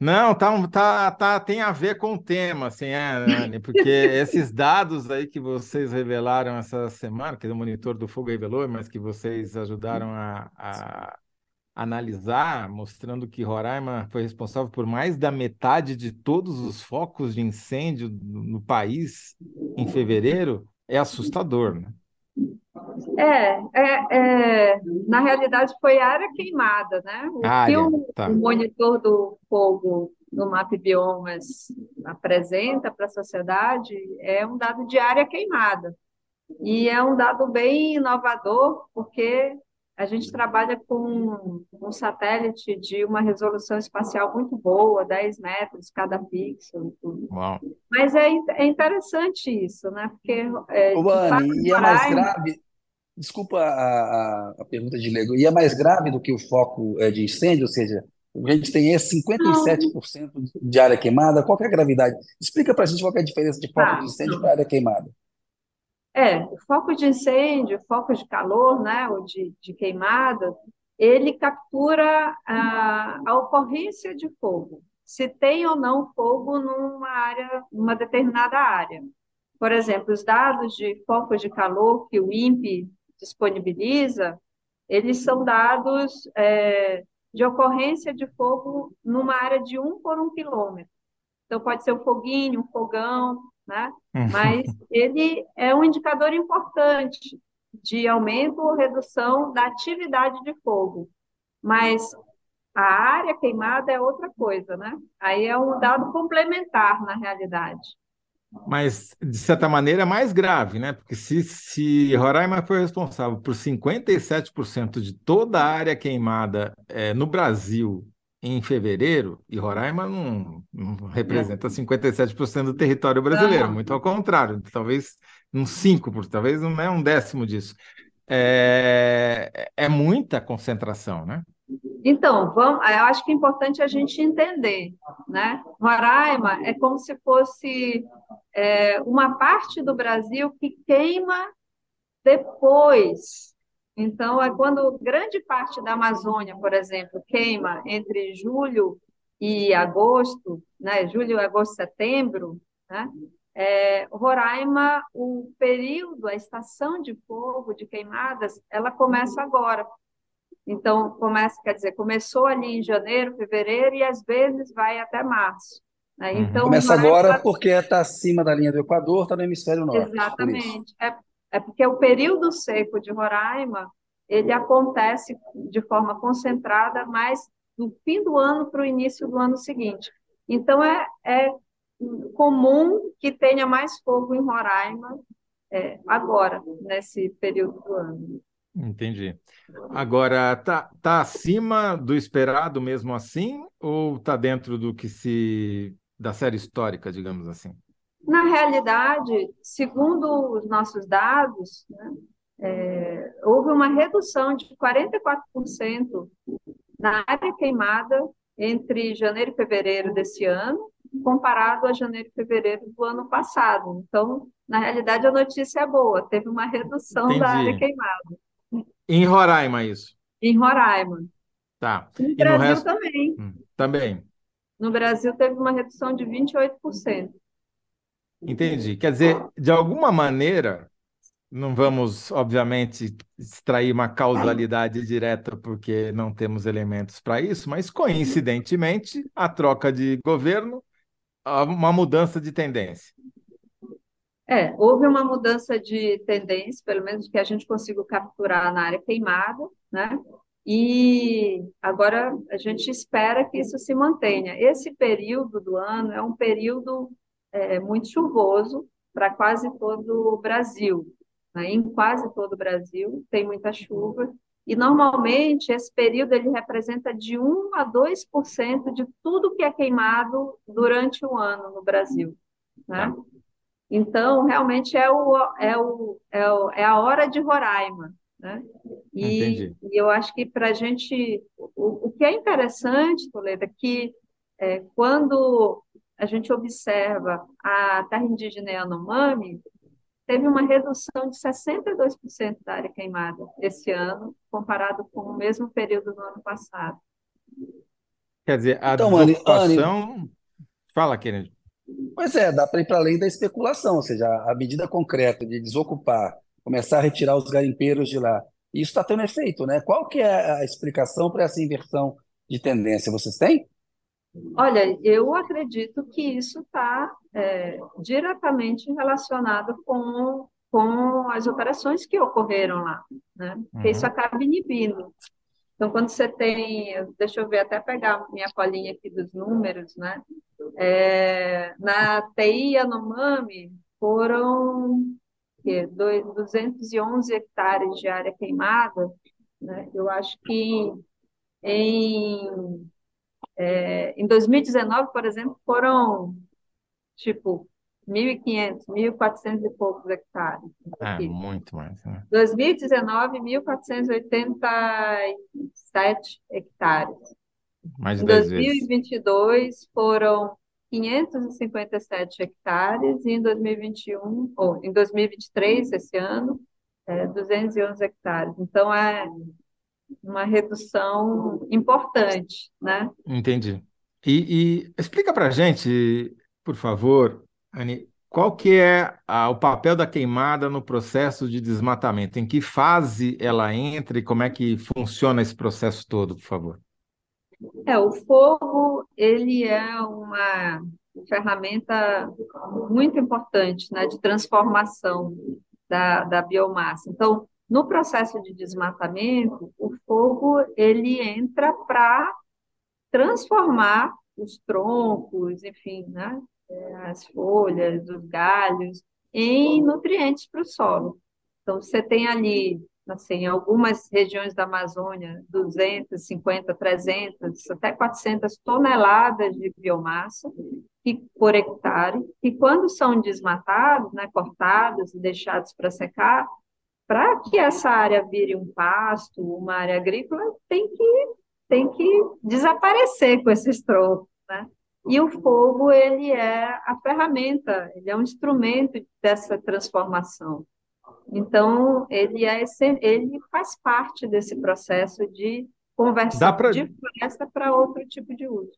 Não, tá, tá, tá, tem a ver com o tema, assim, é, Anne, porque esses dados aí que vocês revelaram essa semana, que o Monitor do Fogo revelou, mas que vocês ajudaram a, a analisar, mostrando que Roraima foi responsável por mais da metade de todos os focos de incêndio no, país em fevereiro, é assustador, né? é, é, é, na realidade foi área queimada, né? O que Área, o, tá. o monitor do fogo no Map Biomas apresenta para a sociedade é um dado de área queimada. E é um dado bem inovador, porque a gente trabalha com um satélite de uma resolução espacial muito boa, 10 metros cada pixel. e tudo. Uau. Mas é, é interessante isso, né? Porque, é, Ô, de Anne, e é mais grave, desculpa a, a, a pergunta de leigo, e é mais grave do que o foco é, de incêndio, ou seja, a gente tem esse não, 57% de área queimada, qual que é a gravidade? Explica para a gente qual que é a diferença de foco de tá. incêndio para área queimada. É, o foco de incêndio, foco de calor, né, ou de, de queimada, ele captura a, a ocorrência de fogo, se tem ou não fogo numa área, numa determinada área. Por exemplo, os dados de foco de calor que o INPE disponibiliza, eles são dados é, de ocorrência de fogo numa área de um por um quilômetro. Então, pode ser um foguinho, um fogão, né? Mas ele é um indicador importante de aumento ou redução da atividade de fogo. Mas a área queimada é outra coisa, né? Aí é um dado complementar na realidade. Mas, de certa maneira, é mais grave, né? Porque se, se Roraima foi responsável por 57% de toda a área queimada eh, no Brasil em fevereiro, e Roraima não, não É. representa 57% do território brasileiro, Não, muito ao contrário, talvez um 5%, talvez não é um décimo disso. É, é muita concentração, né? Então, vamos, eu acho que é importante a gente entender, né? Roraima é como se fosse é, uma parte do Brasil que queima depois. Então, é quando grande parte da Amazônia, por exemplo, queima entre julho e agosto, né? Julho, agosto, setembro, né? É, Roraima, o período, a estação de fogo, de queimadas, ela começa agora. Então, começa, quer dizer, começou ali em janeiro, fevereiro e às vezes vai até março. Né? Uhum. Então, Começa Roraima, agora porque está acima da linha do Equador, está no hemisfério norte, exatamente. É, é porque o período seco de Roraima, ele acontece de forma concentrada mais do fim do ano para o início do ano seguinte. Então, é, é comum que tenha mais fogo em Roraima é, agora, nesse período do ano. Entendi. Agora, tá, tá acima do esperado mesmo assim, ou tá dentro do que se da série histórica, digamos assim? Na realidade, segundo os nossos dados, né, é, houve uma redução de 44% na área queimada entre janeiro e fevereiro desse ano comparado a janeiro e fevereiro do ano passado. Então, na realidade, a notícia é boa, teve uma redução Entendi. da área queimada. Em Roraima, isso. Em Roraima. Tá. No E no Brasil resto? também. Hum, Também. No Brasil teve uma redução de 28%. Entendi. Quer dizer, de alguma maneira, não vamos, obviamente, extrair uma causalidade direta, porque não temos elementos para isso, mas coincidentemente, a troca de governo, uma mudança de tendência. É, houve uma mudança de tendência, pelo menos que a gente conseguiu capturar na área queimada, né? E agora a gente espera que isso se mantenha. Esse período do ano é um período é, muito chuvoso para quase todo o Brasil. né? Em quase todo o Brasil tem muita chuva. E normalmente esse período ele representa de 1 a 2% de tudo que é queimado durante o ano no Brasil. Né? Então, realmente é, o, é, o, é, o, é a hora de Roraima. Né? E, e eu acho que para a gente. O, o que é interessante, Toledo, é que é, quando a gente observa a terra indígena Yanomami, teve uma redução de 62% da área queimada esse ano, comparado com o mesmo período do ano passado. Quer dizer, a Então, desocupação. Fala, Kennedy. Pois é, dá para ir para além da especulação, ou seja, a medida concreta de desocupar, começar a retirar os garimpeiros de lá, isso está tendo efeito, né? Qual que é a explicação para essa inversão de tendência? Vocês têm? Olha, eu acredito que isso está é, diretamente relacionado com, com as operações que ocorreram lá, né? Porque isso Uhum. acaba inibindo. Então, quando você tem, deixa eu ver, até pegar minha colinha aqui dos números, né? É, na TI Yanomami foram que, dois- 211 hectares de área queimada, né? Eu acho que em é, em 2019, por exemplo, foram tipo 1.500, 1.400 e poucos hectares. É, muito mais. né? 2019, 1.487 hectares. Mais Em 10 vezes. 2022 foram 557 hectares e em 2021, ou em 2023, esse ano, é, 211 hectares. Então é uma redução importante, né? Entendi. E, e explica para gente, por favor, Anne, qual que é a- o papel da queimada no processo de desmatamento? Em que fase ela entra e como é que funciona esse processo todo, por favor? É, o fogo, ele é uma ferramenta muito importante, né, de transformação da, da biomassa. Então, no processo de desmatamento, o fogo, ele entra para transformar os troncos, enfim, né, é, as folhas, os galhos, em nutrientes para o solo. Então, você tem ali, assim, em algumas regiões da Amazônia, 250, 300, até 400 toneladas de biomassa por hectare, que quando são desmatados, né, cortados e deixados para secar, para que essa área vire um pasto, uma área agrícola, tem que, tem que desaparecer com esses troncos, né? E o fogo, ele é a ferramenta, ele é um instrumento dessa transformação. Então, ele, é, essen- ele faz parte desse processo de conversão pra- de floresta para outro tipo de uso.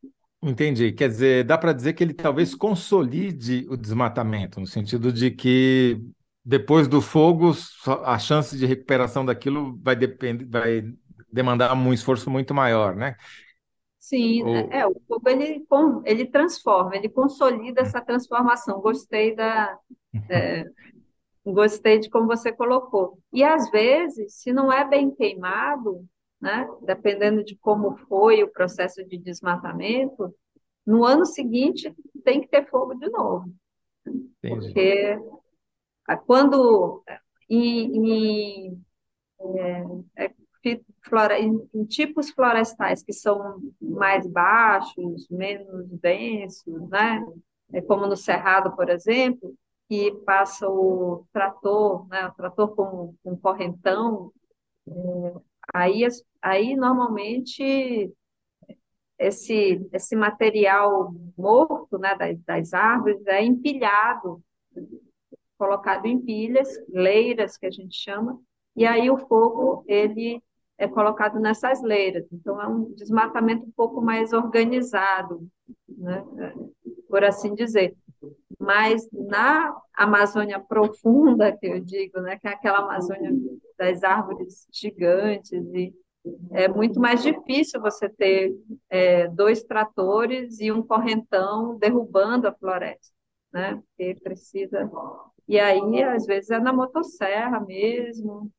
Entendi. Quer dizer, dá para dizer que ele talvez consolide o desmatamento, no sentido de que depois do fogo, a chance de recuperação daquilo vai depender, vai demandar um esforço muito maior, né? Sim, O- é, o fogo ele, ele transforma, ele consolida essa transformação. Gostei da, é, gostei de como você colocou. E às vezes, se não é bem queimado, né, dependendo de como foi o processo de desmatamento, no ano seguinte tem que ter fogo de novo, Entendi. porque quando em, em, é, é, flora- em- em tipos florestais que são mais baixos, menos densos, né? É como no Cerrado, por exemplo, que passa o trator, né? O trator com, com correntão, é, aí, aí normalmente esse, esse material morto né, das, das árvores é empilhado, colocado em pilhas, leiras, que a gente chama, e aí o fogo ele é colocado nessas leiras. Então, é um desmatamento um pouco mais organizado, né, por assim dizer. Mas na Amazônia profunda, que eu digo, né, que é aquela Amazônia das árvores gigantes e é muito mais difícil você ter é, dois tratores e um correntão derrubando a floresta, né? Porque precisa. E aí, às vezes, é na motosserra mesmo.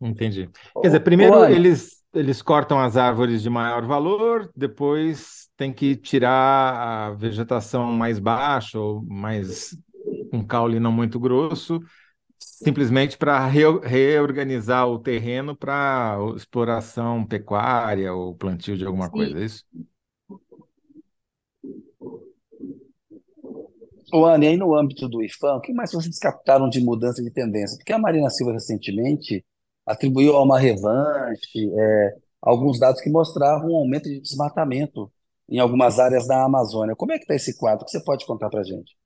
Entendi. Quer dizer, primeiro eles, eles cortam as árvores de maior valor, depois tem que tirar a vegetação mais baixa ou mais um caule não muito grosso simplesmente para reorganizar o terreno para exploração pecuária ou plantio de alguma Sim. coisa, é isso? O Anne, aí no âmbito do IFAM, o que mais vocês captaram de mudança de tendência? Porque a Marina Silva recentemente atribuiu a uma revanche é, alguns dados que mostravam um aumento de desmatamento em algumas áreas da Amazônia. Como é que está esse quadro? O que você pode contar para a gente?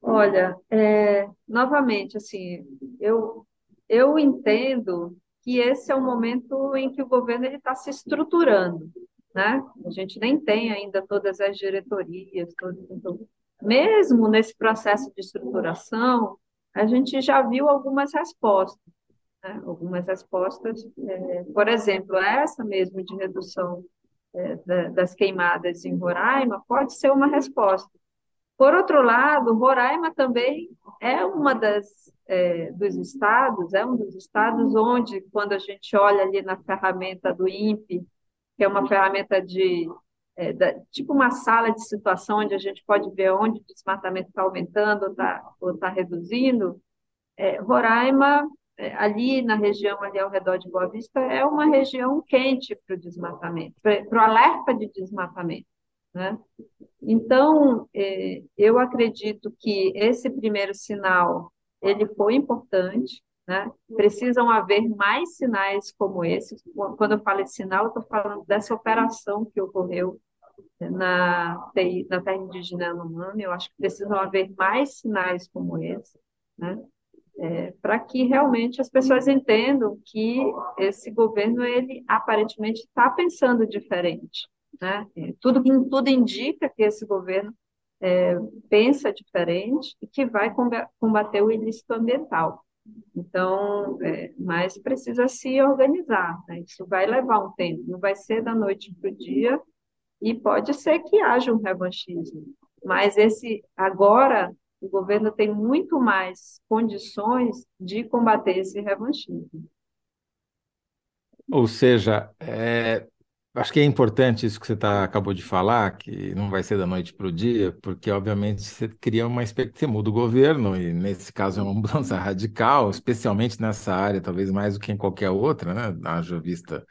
Olha, é, novamente, assim, eu, eu entendo que esse é o momento em que o governo está se estruturando, né? A gente nem tem ainda todas as diretorias, todo, então, mesmo nesse processo de estruturação, a gente já viu algumas respostas, né? algumas respostas, é, por exemplo, essa mesmo de redução é, das queimadas em Roraima pode ser uma resposta. Por outro lado, Roraima também é uma das é, dos estados, é um dos estados onde, quando a gente olha ali na ferramenta do INPE, que é uma ferramenta de é, da, tipo uma sala de situação onde a gente pode ver onde o desmatamento está aumentando ou está tá reduzindo, é, Roraima, é, ali na região, ali ao redor de Boa Vista, é uma região quente para o desmatamento, para o alerta de desmatamento. Né? Então, é, eu acredito que esse primeiro sinal ele foi importante, né? Precisam haver mais sinais como esse. Quando eu falo de sinal, eu estou falando dessa operação que ocorreu na, na terra indígena Yanomami. Eu acho que precisam haver mais sinais como esse, né? É, para que realmente as pessoas entendam que esse governo ele aparentemente está pensando diferente, né? É, tudo, tudo indica que esse governo é, pensa diferente e que vai combater o ilícito ambiental. Então, é, mas precisa se organizar. Né? Isso vai levar um tempo, não vai ser da noite para o dia e pode ser que haja um revanchismo. Mas esse agora o governo tem muito mais condições de combater esse revanchismo. Ou seja, é, Acho que é importante isso que você tá, acabou de falar, que não vai ser da noite para o dia, porque obviamente você cria uma expectativa, você muda o governo, e nesse caso é uma mudança radical, especialmente nessa área, talvez mais do que em qualquer outra, né? Haja vista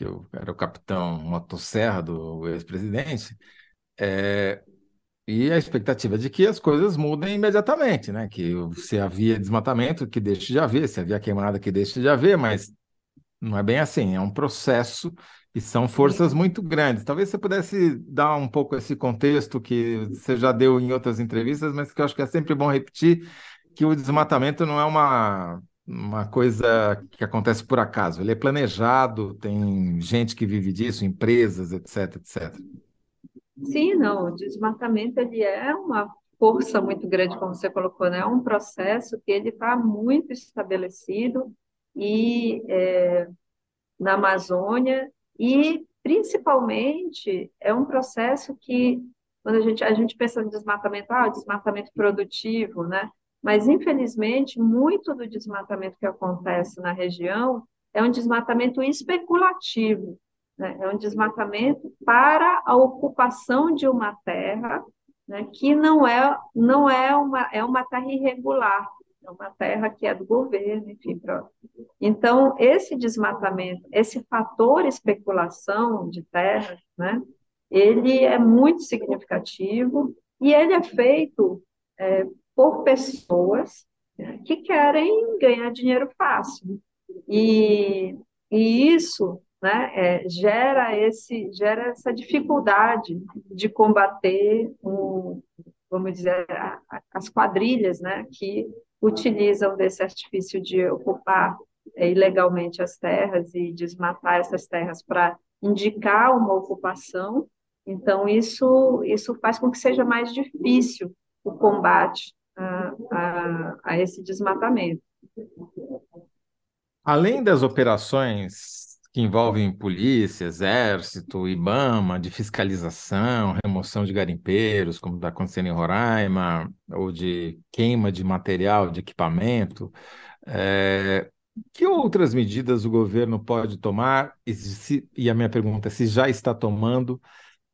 que eu era o capitão motosserra do ex-presidente, é, e a expectativa de que as coisas mudem imediatamente, né? Que se havia desmatamento, que deixe de haver, se havia queimada, que deixe de haver, mas não é bem assim, é um processo e são forças muito grandes. Talvez você pudesse dar um pouco esse contexto que você já deu em outras entrevistas, mas que eu acho que é sempre bom repetir que o desmatamento não é uma, uma coisa que acontece por acaso. Ele é planejado, tem gente que vive disso, empresas, etc, etc. Sim, não, o desmatamento ele é uma força muito grande, como você colocou, né? É um processo que ele está muito estabelecido e é, na Amazônia e, principalmente, é um processo que, quando a gente, a gente pensa no desmatamento, ah, desmatamento produtivo, né? Mas, infelizmente, muito do desmatamento que acontece na região é um desmatamento especulativo, né? é um desmatamento para a ocupação de uma terra né? que não é, não é, uma, é uma terra irregular, é uma terra que é do governo, enfim. Então, esse desmatamento, esse fator especulação de terra, né, ele é muito significativo e ele é feito é, por pessoas né, que querem ganhar dinheiro fácil. E, e isso né, é, gera, esse, gera essa dificuldade de combater, o, vamos dizer, as quadrilhas né, que utilizam desse artifício de ocupar é, ilegalmente as terras e desmatar essas terras para indicar uma ocupação. Então, isso, isso faz com que seja mais difícil o combate a, a, a esse desmatamento. Além das operações que envolvem polícia, exército, IBAMA, de fiscalização, remoção de garimpeiros, como está acontecendo em Roraima, ou de queima de material, de equipamento, é, que outras medidas o governo pode tomar? E, se, e a minha pergunta é se já está tomando,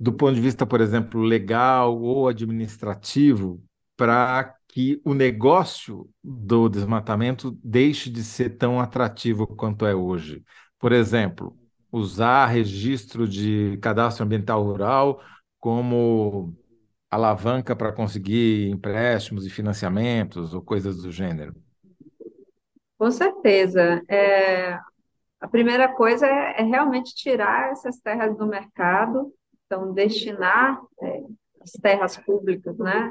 do ponto de vista, por exemplo, legal ou administrativo, para que o negócio do desmatamento deixe de ser tão atrativo quanto é hoje. Por exemplo, usar registro de cadastro ambiental rural como alavanca para conseguir empréstimos e financiamentos ou coisas do gênero. Com certeza. É, a primeira coisa é, é, realmente tirar essas terras do mercado, então destinar é, as terras públicas, né,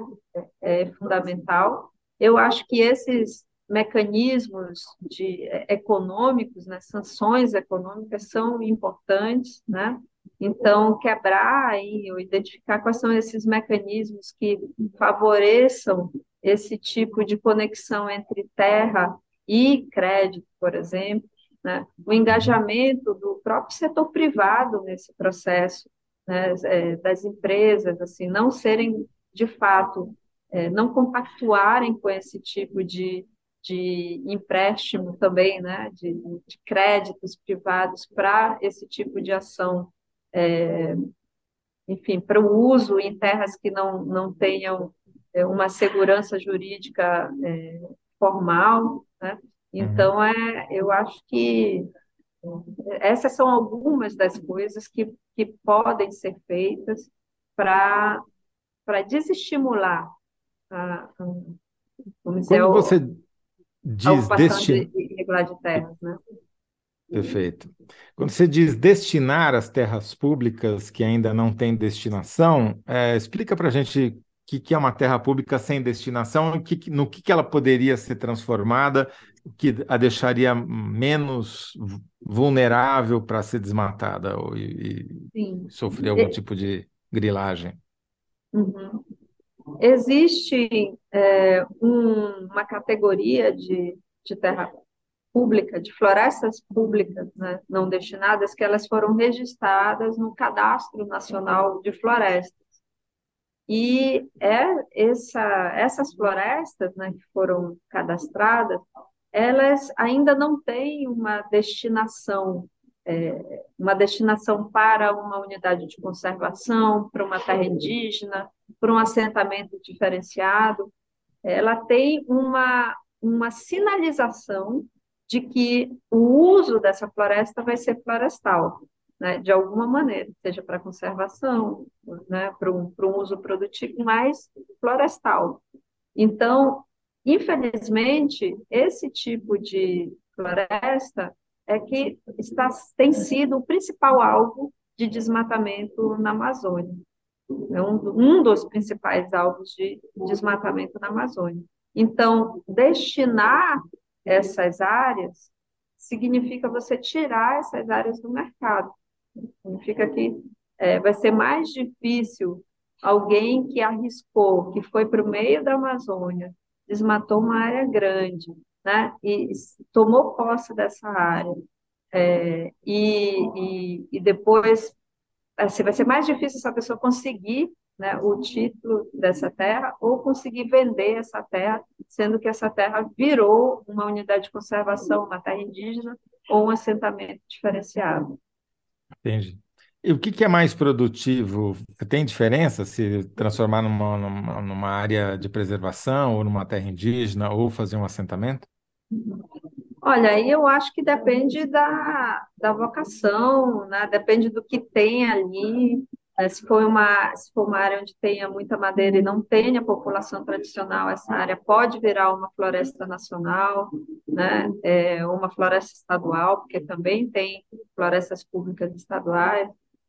é, é fundamental. Eu acho que esses mecanismos de, é, econômicos, né, sanções econômicas são importantes, né? Então, quebrar e identificar quais são esses mecanismos que favoreçam esse tipo de conexão entre terra e crédito, por exemplo, né? o engajamento do próprio setor privado nesse processo, né? é, das empresas, assim, não serem, de fato, é, não compactuarem com esse tipo de, de empréstimo também, né? de, de créditos privados para esse tipo de ação, é, enfim, para o uso em terras que não, não tenham é, uma segurança jurídica é, formal, né? Então, é, eu acho que essas são algumas das coisas que, que podem ser feitas para desestimular a, a, vamos dizer, Quando você diz destinar... de irregular de terras, né? Perfeito. Quando você diz destinar as terras públicas que ainda não têm destinação, é, explica para a gente que, que é uma terra pública sem destinação, que, no que, que ela poderia ser transformada, que a deixaria menos vulnerável para ser desmatada ou, e, e sofrer algum tipo de grilagem. Uhum. Existe é, um, uma categoria de, de terra pública, de florestas públicas né, não destinadas, que elas foram registradas no Cadastro Nacional de Florestas. E é essa, essas florestas né, que foram cadastradas, elas ainda não têm uma destinação, é, uma destinação para uma unidade de conservação, para uma terra indígena, para um assentamento diferenciado. Ela tem uma, uma sinalização de que o uso dessa floresta vai ser florestal né, de alguma maneira, seja para conservação, né, para um, para um uso produtivo mais florestal. Então, infelizmente, esse tipo de floresta é que está, tem sido o principal alvo de desmatamento na Amazônia. É um, um dos principais alvos de desmatamento na Amazônia. Então, destinar essas áreas significa você tirar essas áreas do mercado. Significa que é, vai ser mais difícil alguém que arriscou, que foi para o meio da Amazônia, desmatou uma área grande, né, e tomou posse dessa área, é, e, e, e, depois assim, vai ser mais difícil essa pessoa conseguir né, o título dessa terra ou conseguir vender essa terra, sendo que essa terra virou uma unidade de conservação, uma terra indígena ou um assentamento diferenciado. Entendi. E o que, que é mais produtivo? Tem diferença se transformar numa, numa, numa área de preservação ou numa terra indígena ou fazer um assentamento? Olha, eu acho que depende da, da vocação, né? depende do que tem ali. É, se for uma, se for uma área onde tenha muita madeira e não tenha população tradicional, essa área pode virar uma floresta nacional, né? É, uma floresta estadual, porque também tem florestas públicas estaduais.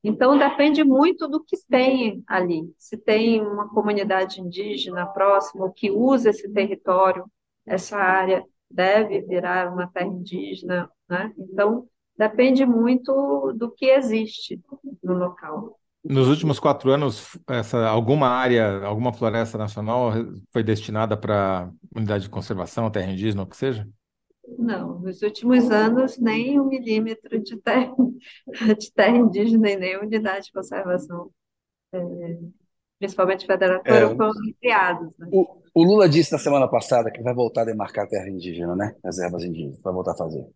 Então, depende muito do que tem ali. Se tem uma comunidade indígena próxima, ou que usa esse território, essa área deve virar uma terra indígena, né? Então, depende muito do que existe no local. Nos últimos quatro anos, essa, alguma área, alguma floresta nacional foi destinada para unidade de conservação, terra indígena, ou o que seja? Não, nos últimos anos, nem um milímetro de terra, de terra indígena e nem unidade de conservação, é, principalmente federatora, é, foram criados. Né? O, o, Lula disse na semana passada que vai voltar a demarcar a terra indígena, né? As ervas indígenas, vai voltar a fazer.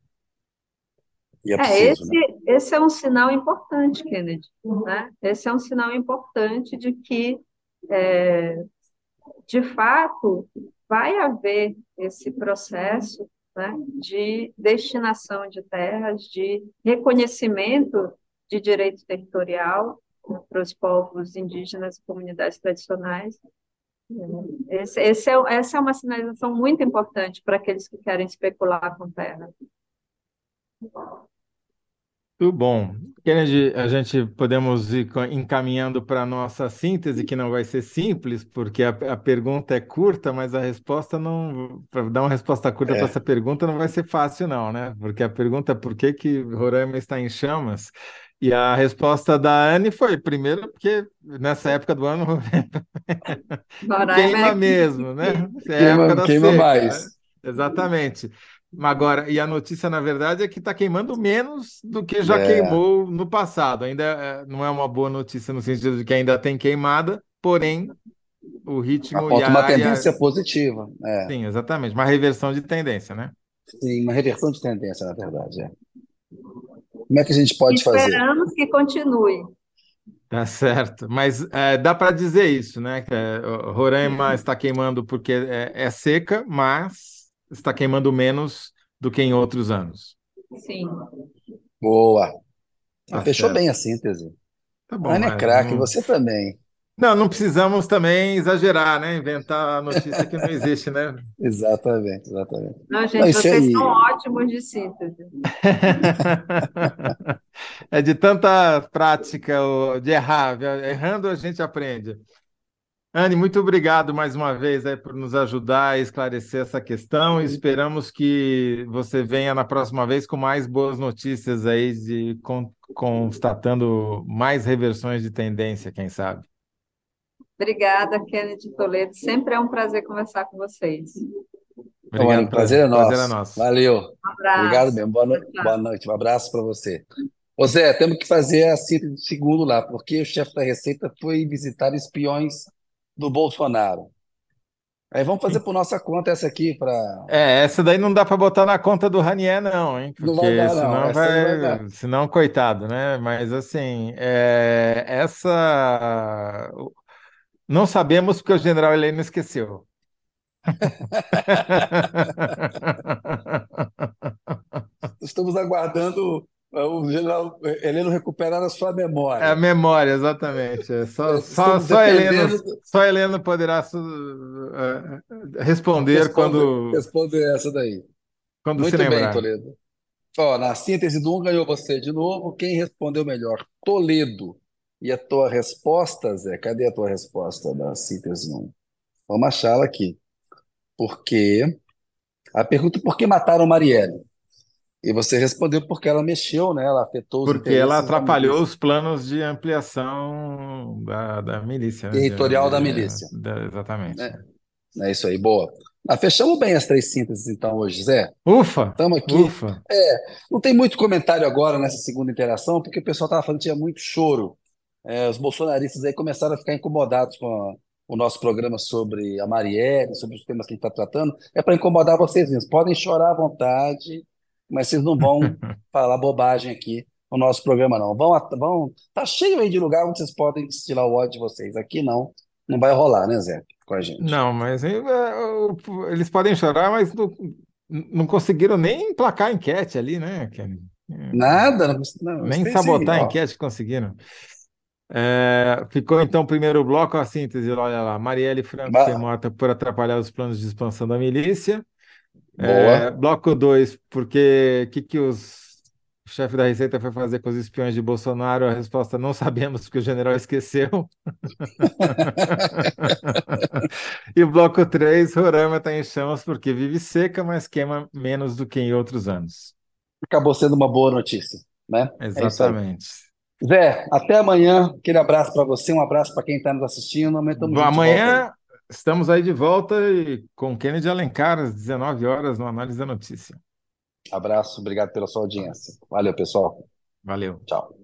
É, é preciso, esse, né? esse é um sinal importante, Kennedy. Né? Esse é um sinal importante de que, é, de fato, vai haver esse processo né, de destinação de terras, de reconhecimento de direito territorial para os povos indígenas e comunidades tradicionais. Esse, esse é, essa é uma sinalização muito importante para aqueles que querem especular com terra. Muito bom. Kennedy, a gente podemos ir encaminhando para a nossa síntese, que não vai ser simples, porque a, a pergunta é curta, mas a resposta não. Para dar uma resposta curta para é. essa pergunta não vai ser fácil, não, né? Porque a pergunta é por que, que Roraima está em chamas? E a resposta da Anne foi, primeiro, porque nessa época do ano queima é mesmo, né? É queima, queima seca, mais. Né? Exatamente. Agora, e a notícia, na verdade, é que está queimando menos do que já é. queimou no passado. Ainda é, não é uma boa notícia no sentido de que ainda tem queimada, porém o ritmo Aponta e a uma área... tendência positiva. É. Sim, exatamente. Uma reversão de tendência, né? Sim, uma reversão de tendência, na verdade. É. Como é que a gente pode Esperamos fazer? Esperamos que continue. Tá certo, mas é, dá para dizer isso, né? Que, é, Roraima está queimando porque é, é seca, mas está queimando menos do que em outros anos. Sim. Boa. Tá Fechou certo. bem a síntese. Tá bom. Ana é craque, você também. Não, não precisamos também exagerar, né? Inventar a notícia que não existe, né? exatamente, exatamente. Não, gente, não, vocês aí... são ótimos de síntese. é de tanta prática de errar. Errando a gente aprende. Anne, muito obrigado mais uma vez aí por nos ajudar a esclarecer essa questão. Esperamos que você venha na próxima vez com mais boas notícias aí, de, constatando mais reversões de tendência, quem sabe. Obrigada, Kennedy Toledo. Sempre é um prazer conversar com vocês. Obrigado, prazer, é nosso. prazer é nosso. Valeu. Um abraço. Obrigado mesmo. Boa noite. Boa noite. Um abraço para você. Ô Zé, temos que fazer a síntese do segundo lá, porque o chefe da Receita foi visitar espiões do Bolsonaro. Aí vamos fazer por nossa conta essa aqui para. É, essa daí não dá para botar na conta do Ranier, não, hein? Porque não vai dar, senão não. vai, vai senão coitado, né? Mas assim, é... essa não sabemos porque o General Heleno esqueceu. Estamos aguardando o general Heleno recuperar a sua memória. É a memória, exatamente. É só, só, só, Heleno, só Heleno poderá uh, responder, quando. Responder essa daí. Quando Muito se lembrar. bem, Toledo. Ó, na síntese do um ganhou você de novo. Quem respondeu melhor? Toledo. E a tua resposta, Zé? Cadê a tua resposta da síntese 1? Vamos achá-la aqui. Porque. A pergunta por que mataram Marielle? E você respondeu porque ela mexeu, né? Ela afetou os Porque ela atrapalhou os planos de ampliação da, da milícia. Né? Territorial de, da milícia. Da, exatamente. É, é isso aí, boa. Ah, fechamos bem as três sínteses, então, hoje, Zé. Ufa! Estamos aqui. Ufa! É, não tem muito comentário agora nessa segunda interação, porque o pessoal estava falando que tinha muito choro. É, os bolsonaristas aí começaram a ficar incomodados com a, o nosso programa sobre a Marielle, sobre os temas que a gente está tratando. É para incomodar vocês mesmos. Podem chorar à vontade mas vocês não vão falar bobagem aqui no nosso programa, não. Vão, vão, tá cheio aí de lugar onde vocês podem destilar o ódio de vocês. Aqui não, não vai rolar, né, Zé? Com a gente. Não, mas é, eles podem chorar, mas não, não conseguiram nem emplacar a enquete ali, né, Nada, não, nem sabotar a enquete conseguiram. É, ficou então o primeiro bloco, a síntese, olha lá. Marielle Franco foi morta por atrapalhar os planos de expansão da milícia. É, bloco 2, porque o que, que os o chefe da Receita foi fazer com os espiões de Bolsonaro? A resposta não sabemos, porque o general esqueceu. E bloco 3, Roraima está em chamas porque vive seca, mas queima menos do que em outros anos. Acabou sendo uma boa notícia, né? É. Exatamente. Zé, até amanhã. Aquele abraço para você, um abraço para quem está nos assistindo. Amanhã aí. Amanhã Estamos aí de volta e com Kennedy Alencar, às 19 horas, no Análise da Notícia. Abraço, obrigado pela sua audiência. Valeu, pessoal. Valeu. Tchau.